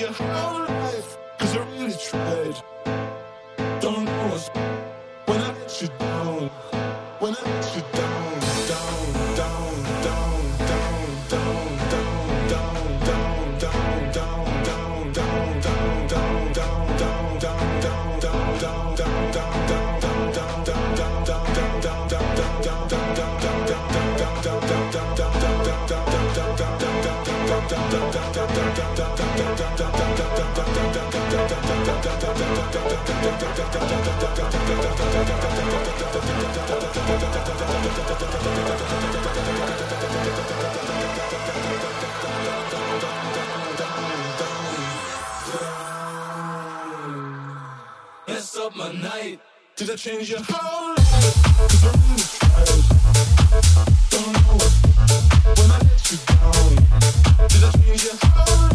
your whole life, cause I really tried. Did I change your whole life? Don't know when I let you down. Did I change your whole?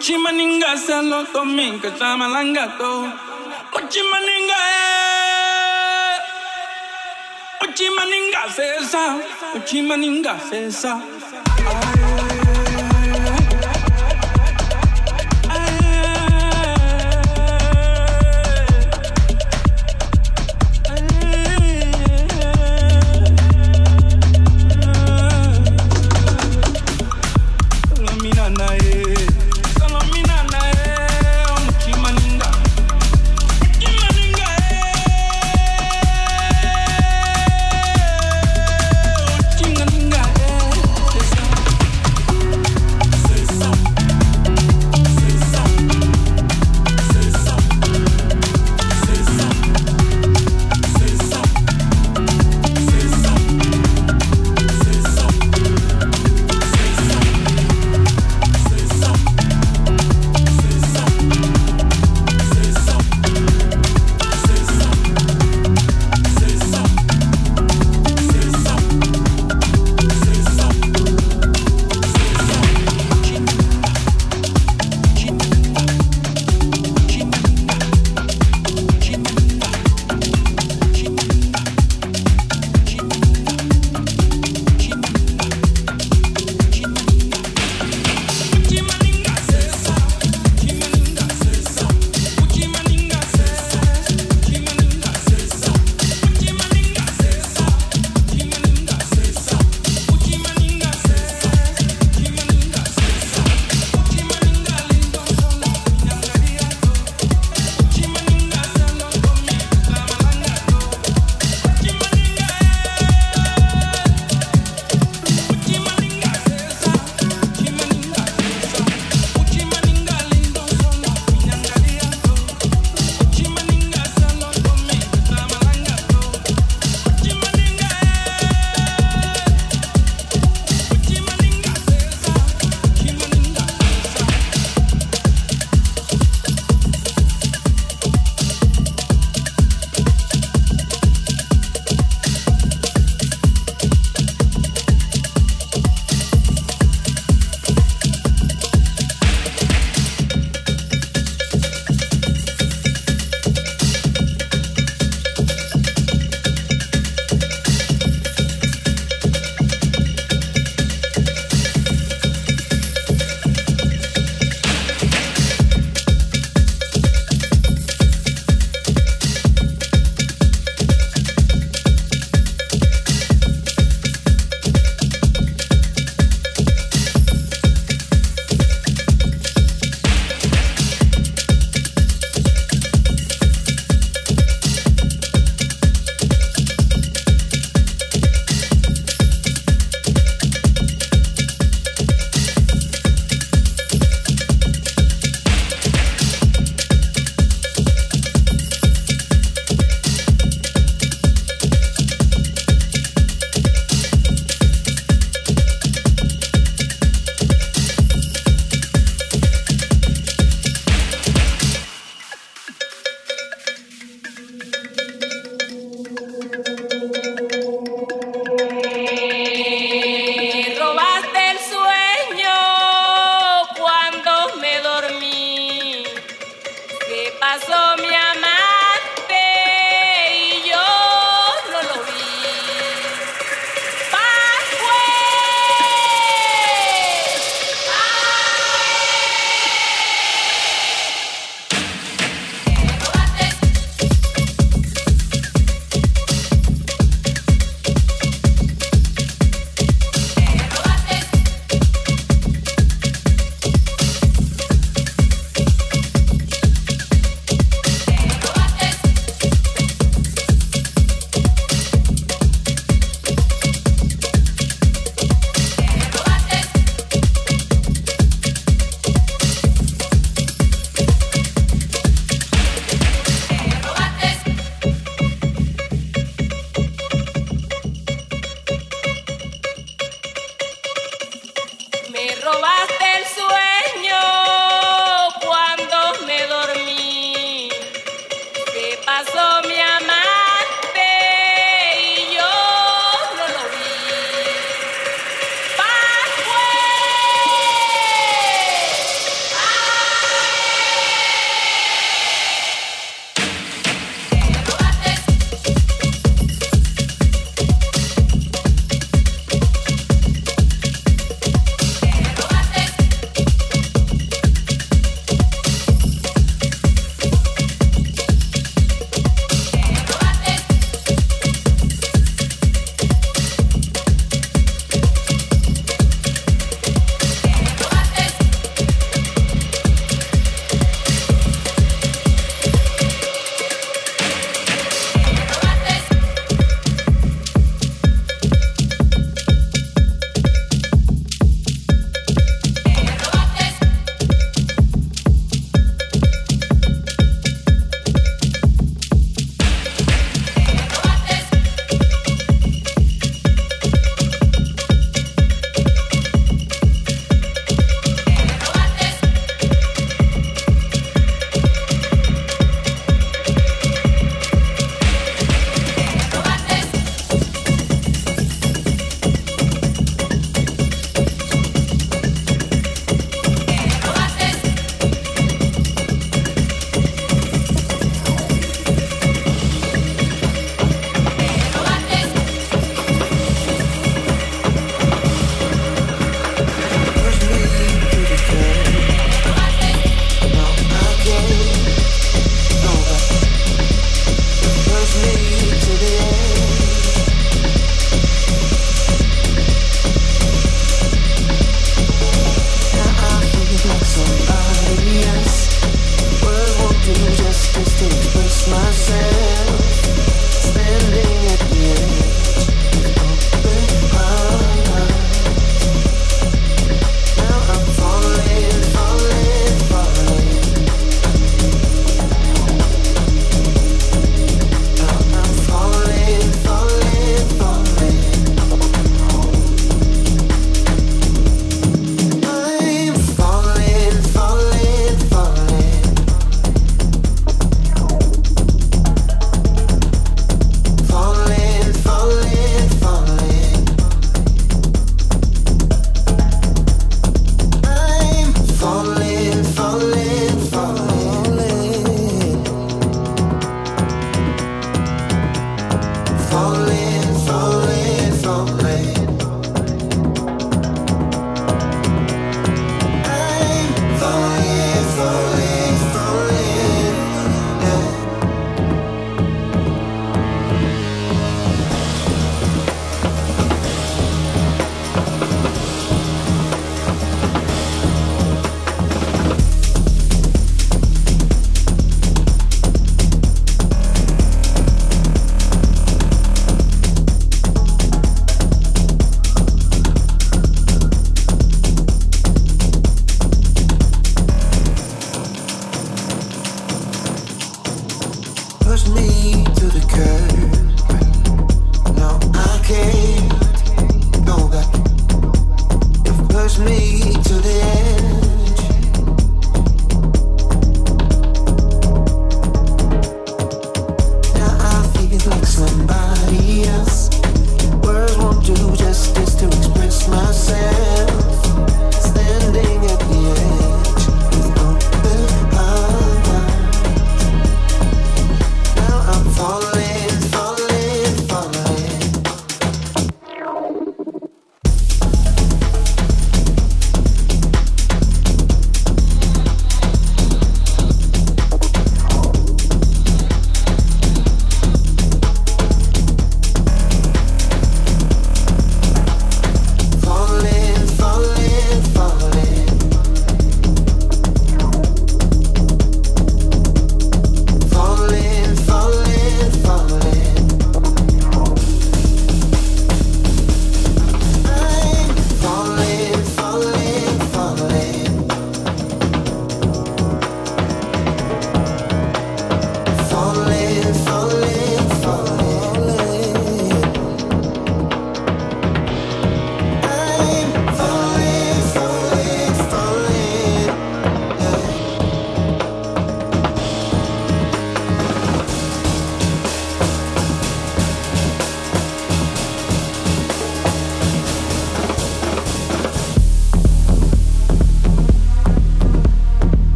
Kuchimaninga salo tomin kachamalanga to. Kuchimaninga eh. Kuchimaninga sesa. Kuchimaninga sesa.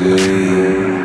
Hey.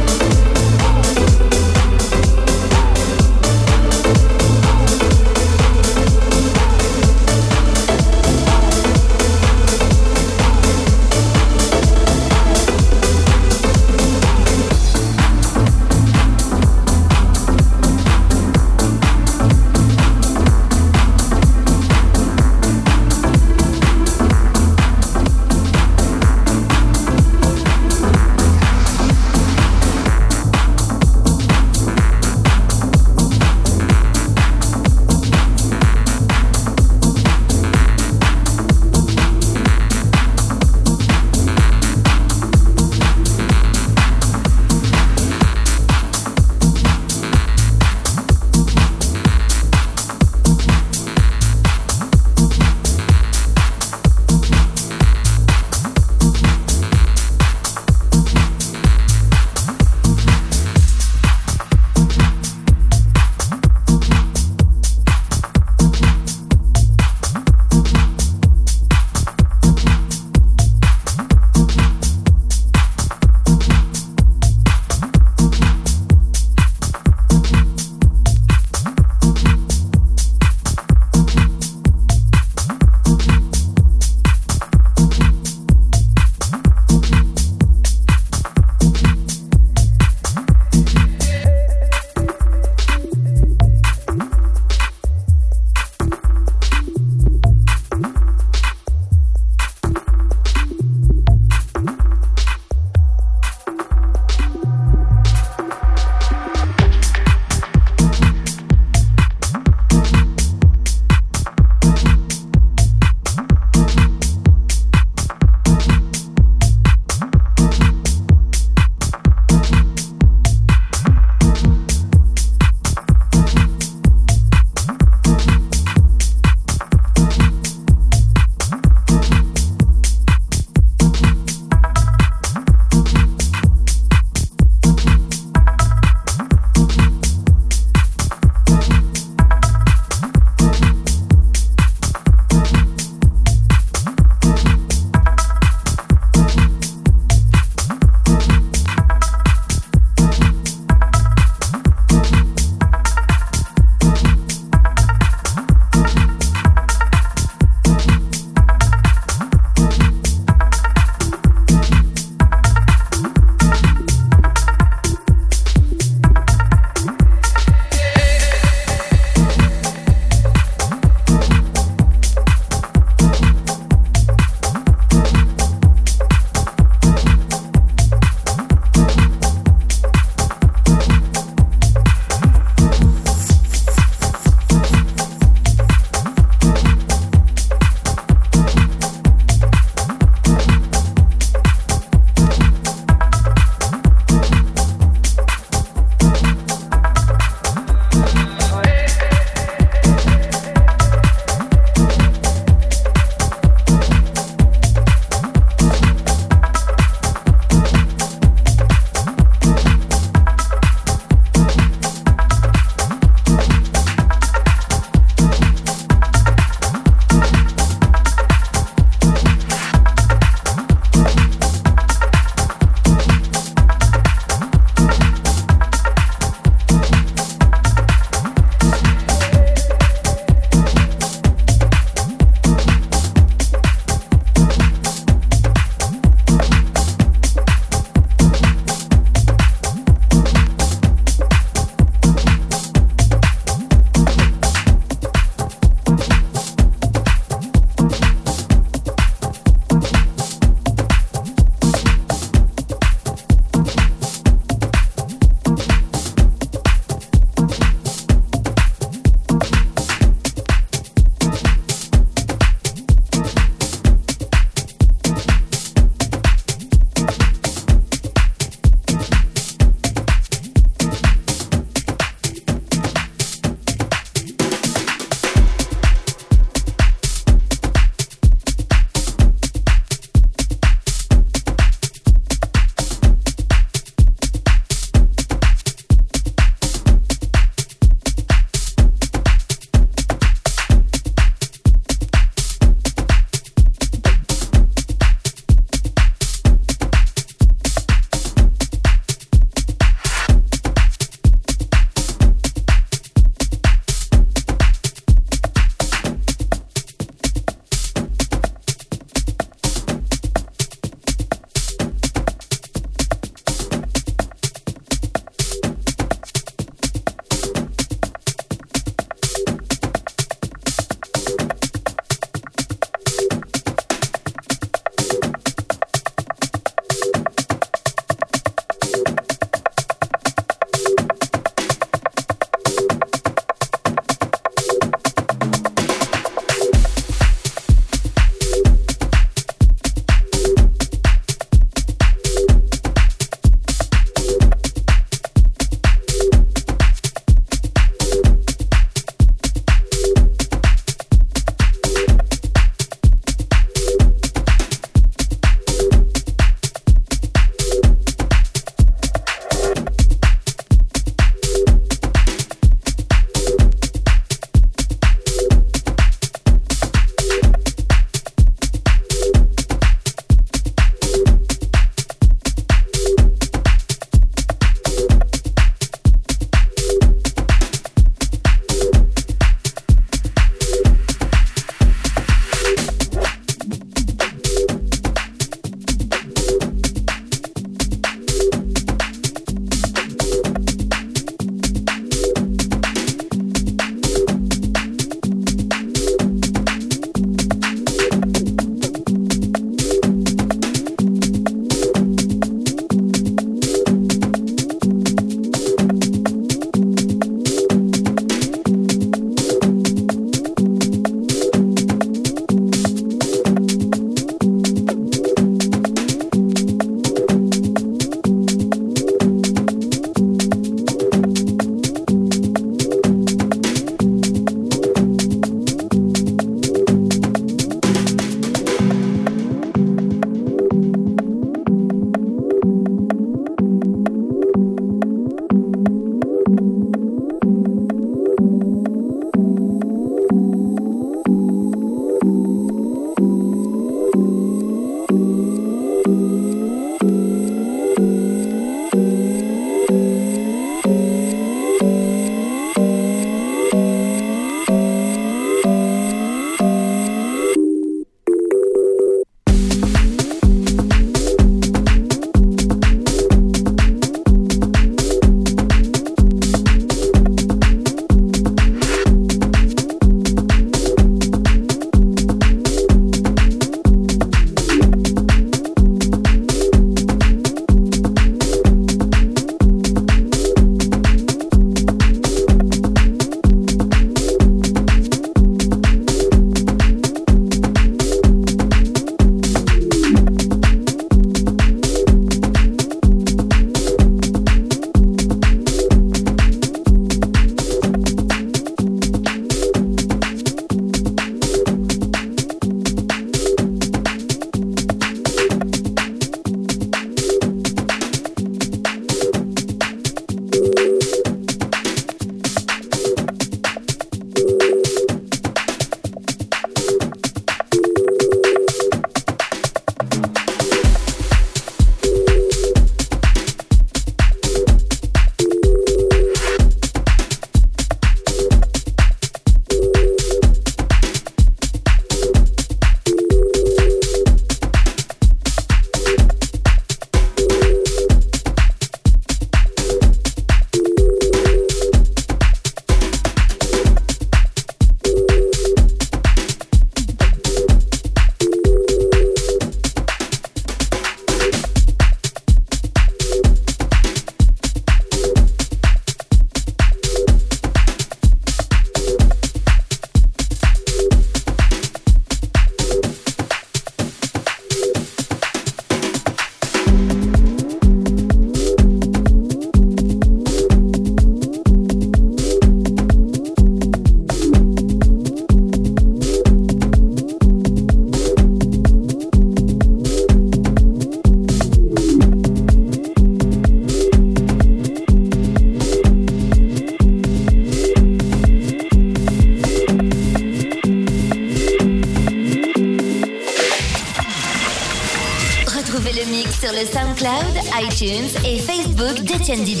Marty and DJ.